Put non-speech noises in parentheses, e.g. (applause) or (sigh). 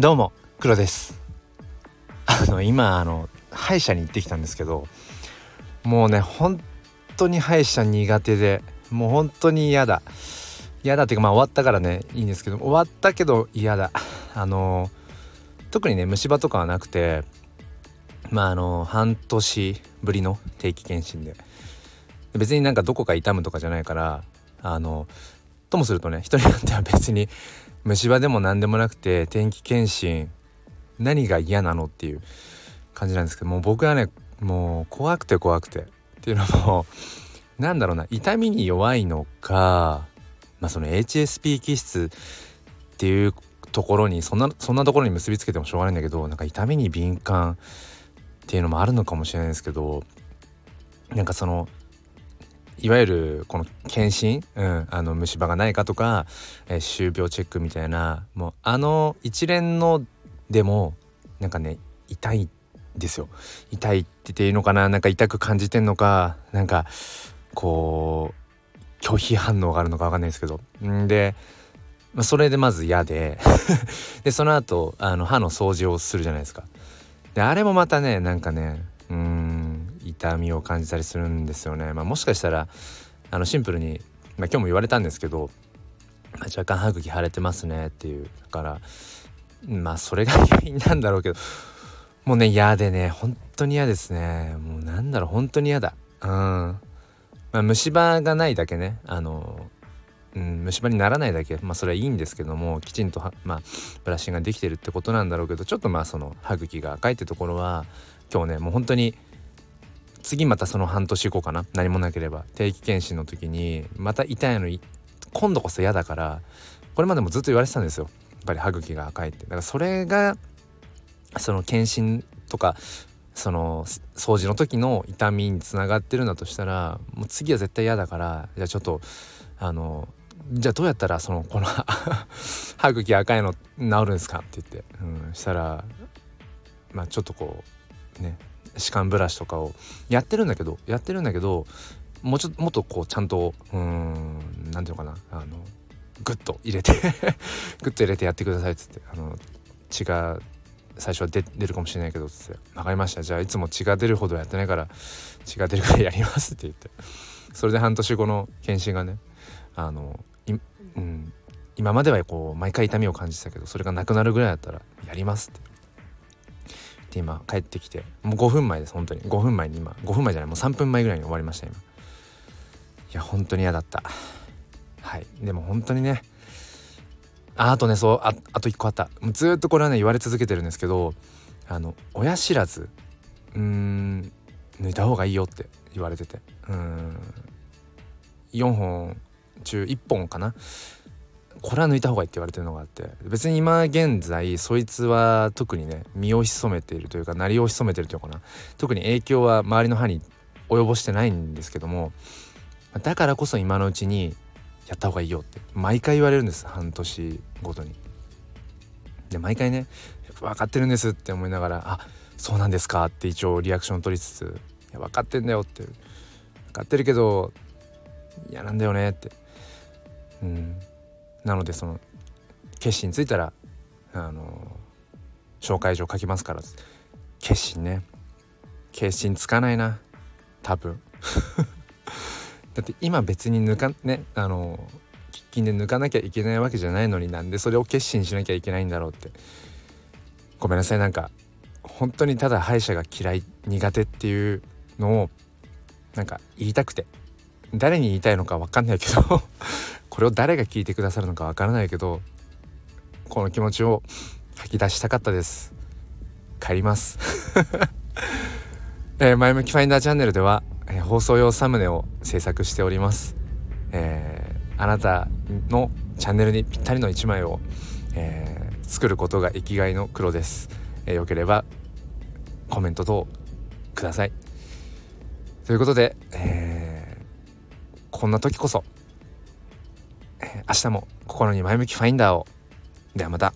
どうも黒です。あの今あの歯医者に行ってきたんですけどもうね本当に歯医者苦手でもう本当に嫌だ。嫌だっていうかまあ終わったからねいいんですけど終わったけど嫌だ。あの特にね虫歯とかはなくてまああの半年ぶりの定期検診で。別になんかどこか痛むとかじゃないからあのともするとね人によっては別に虫歯でも何でもなくて天気検診何が嫌なのっていう感じなんですけどもう僕はねもう怖くて怖くて。っていうのもなんだろうな痛みに弱いのかまあその HSP 気質っていうところにそんなそんなところに結びつけてもしょうがないんだけどなんか痛みに敏感っていうのもあるのかもしれないですけどなんかそのいわゆるこの検診、うん、あの虫歯がないかとか、えー、歯周病チェックみたいな。もうあの一連のでもなんかね痛いですよ。痛いって言っていいのかな？なんか痛く感じてんのか？なんかこう拒否反応があるのか分かんないですけど。んで、まあ、それでまず嫌で。(laughs) でその後あの歯の掃除をするじゃないですか。であれもまたねなんかねうん。痛みを感じたりするんですよね。まあ、もしかしたらあのシンプルに、まあ、今日も言われたんですけど、まあ、若干歯茎腫れてますねっていう。だからまあそれが原因なんだろうけどもうね嫌でね本当に嫌ですね。もうなんだろう本当に嫌だ。うん。まあ虫歯がないだけねあのうん、虫歯にならないだけまあそれはいいんですけどもきちんとまあ、ブラッシングができてるってことなんだろうけどちょっとまあその歯茎が赤いってところは今日ねもう本当に次またその半年後かな。何もなければ。定期検診の時にまた痛いの今度こそ嫌だからこれまでもずっと言われてたんですよ。やっぱり歯茎が赤いって。だからそれがその検診とかその掃除の時の痛みにつながってるんだとしたらもう次は絶対嫌だからじゃあちょっとあのじゃあどうやったらそのこの (laughs) 歯茎赤いの治るんですか？って言って、うん、したらまあちょっとこうね。歯間ブラシとかをやってるんだけどやってるんだけどもうちょっともっとこうちゃんとうん何ていうのかなあのグッと入れて (laughs) グッと入れてやってくださいっつってあの血が最初は出るかもしれないけどっつって「分かりました。じゃあいつも血が出るほどやってないから血が出るからやります」って言って。それで半年後の検診がねあのうん、今まではこう毎回痛みを感じてたけどそれがなくなるぐらいだったらやりますって。で今帰ってきてもう5分前です本当に。5分前に今。5分前じゃないもう3分前ぐらいに終わりました今。いや本当に嫌だった。はい。でも本当にね。ああとねそうああと1個あった。もうずっとこれはね言われ続けてるんですけどあの親知らずうーん抜いた方がいいよって言われてて。うん。4本中1本かなこれは抜いた方がいいって言われてるのがあって別に今現在そいつは特にね身を潜めているというか鳴りを潜めてるというかな。特に影響は周りの歯に及ぼしてないんですけどもだからこそ今のうちにやった方がいいよって毎回言われるんです半年ごとに。で毎回ね分かってるんですって思いながらあそうなんですかって一応リアクション取りつついや分かってんだよって分かってるけど嫌なんだよねって。うん。なのでその決心ついたらあの紹介状書きますから決心ね。決心つかないな。多分。(laughs) だって今別に抜かねあの喫緊で抜かなきゃいけないわけじゃないのになんでそれを決心しなきゃいけないんだろうって。ごめんなさいなんか本当にただ歯医者が嫌い苦手っていうのをなんか言いたくて。誰に言いたいのか分かんないけど。これを誰が聞いてくださるのかわからないけどこの気持ちを吐き出したかったです。帰ります。(laughs) えー、前向きファインダーチャンネルでは、えー、放送用サムネを制作しております、えー、あなたのチャンネルにぴったりの1枚を、えー、作ることが生きがいの黒です、えー、よければコメント等ください。ということで、えー、こんな時こそ明日も心に前向きファインダーをではまた。